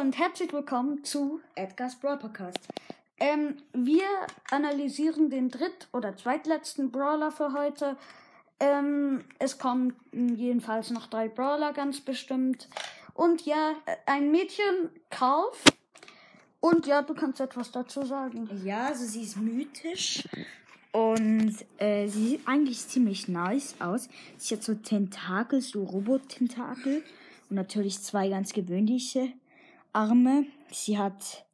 und herzlich willkommen zu Edgar's Brawl Podcast. ähm, wir analysieren den dritt- oder zweitletzten Brawler für heute. Ähm, es kommen jedenfalls noch drei Brawler ganz bestimmt. Und ja, äh, ein Mädchen, Kauf. Und ja, du kannst etwas dazu sagen. Ja, also sie ist mythisch und äh, sie sieht eigentlich ziemlich nice aus. Sie hat so Tentakel, so Robot-Tentakel und natürlich zwei ganz gewöhnliche Arme. Sie hat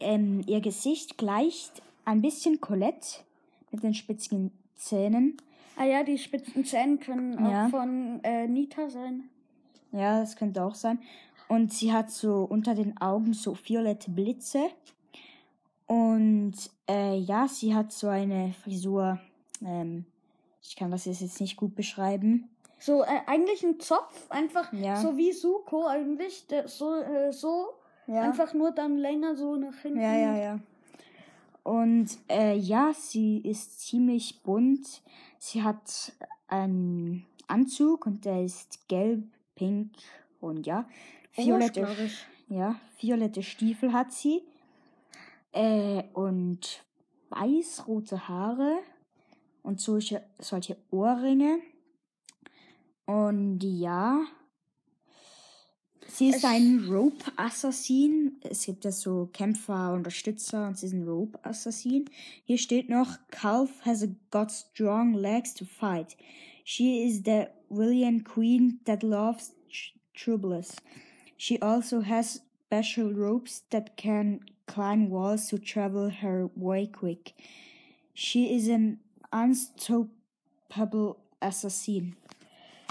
ähm, ihr Gesicht gleicht ein bisschen Colette mit den spitzigen Zähnen. Ah ja, die spitzen Zähne können auch Ja. von äh, Nita sein. Ja, das könnte auch sein. Und sie hat so unter den Augen so violette Blitze. Und äh, ja, sie hat so eine Frisur. Ähm, ich kann das jetzt nicht gut beschreiben. So, äh, eigentlich ein Zopf, einfach Ja. so wie Suko eigentlich. Der, so, äh, so Ja. einfach nur dann länger so nach hinten. Ja, ja, ja. Und äh, ja, sie ist ziemlich bunt. Sie hat einen Anzug und der ist gelb, pink und ja. Violette, ich. ja, violette Stiefel hat sie. Äh, und weiß-rote Haare und solche, solche Ohrringe. Und ja, sie ist Es- ein Rope-Assassin. Es gibt ja so Kämpfer, Unterstützer und sie ist ein Rope-Assassin. Hier steht noch, Calf has got strong legs to fight. She is the William Queen that loves tr- troubles. She also has special ropes that can climb walls to travel her way quick. She is an unstoppable assassin.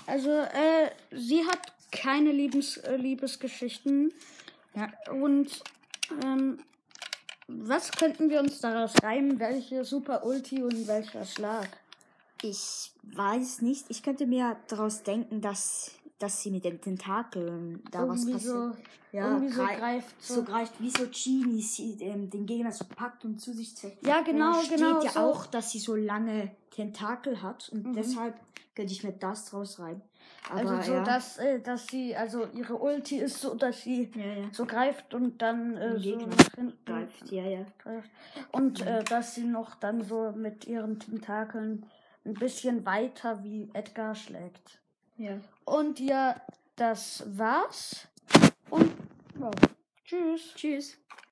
Also, äh, sie hat keine Liebes, äh, Liebesgeschichten. Ja. Und, ähm, was könnten wir uns daraus reimen? Welche Super Ulti und welcher Schlag? Ich weiß nicht. Ich könnte mir daraus denken, dass, dass sie mit den Tentakeln da was Irgendwie passiert. so, ja, irgendwie so grei- greift so. so greift wie so Genie, sie ähm, den Gegner so packt und zu sich zieht. Ja, genau, da steht genau, ja so. auch, dass sie so lange Tentakel hat und Mhm. deshalb könnte ich mir das draus reiben. Aber also so, ja. dass, äh, dass sie, also ihre Ulti ist so, dass sie ja, ja. so greift und dann äh, so nach hinten greift, ja, ja. greift. Und äh, dass sie noch dann so mit ihren Tentakeln ein bisschen weiter wie Edgar schlägt. Ja. Und ja, das war's. Und ja, tschüss. Tschüss.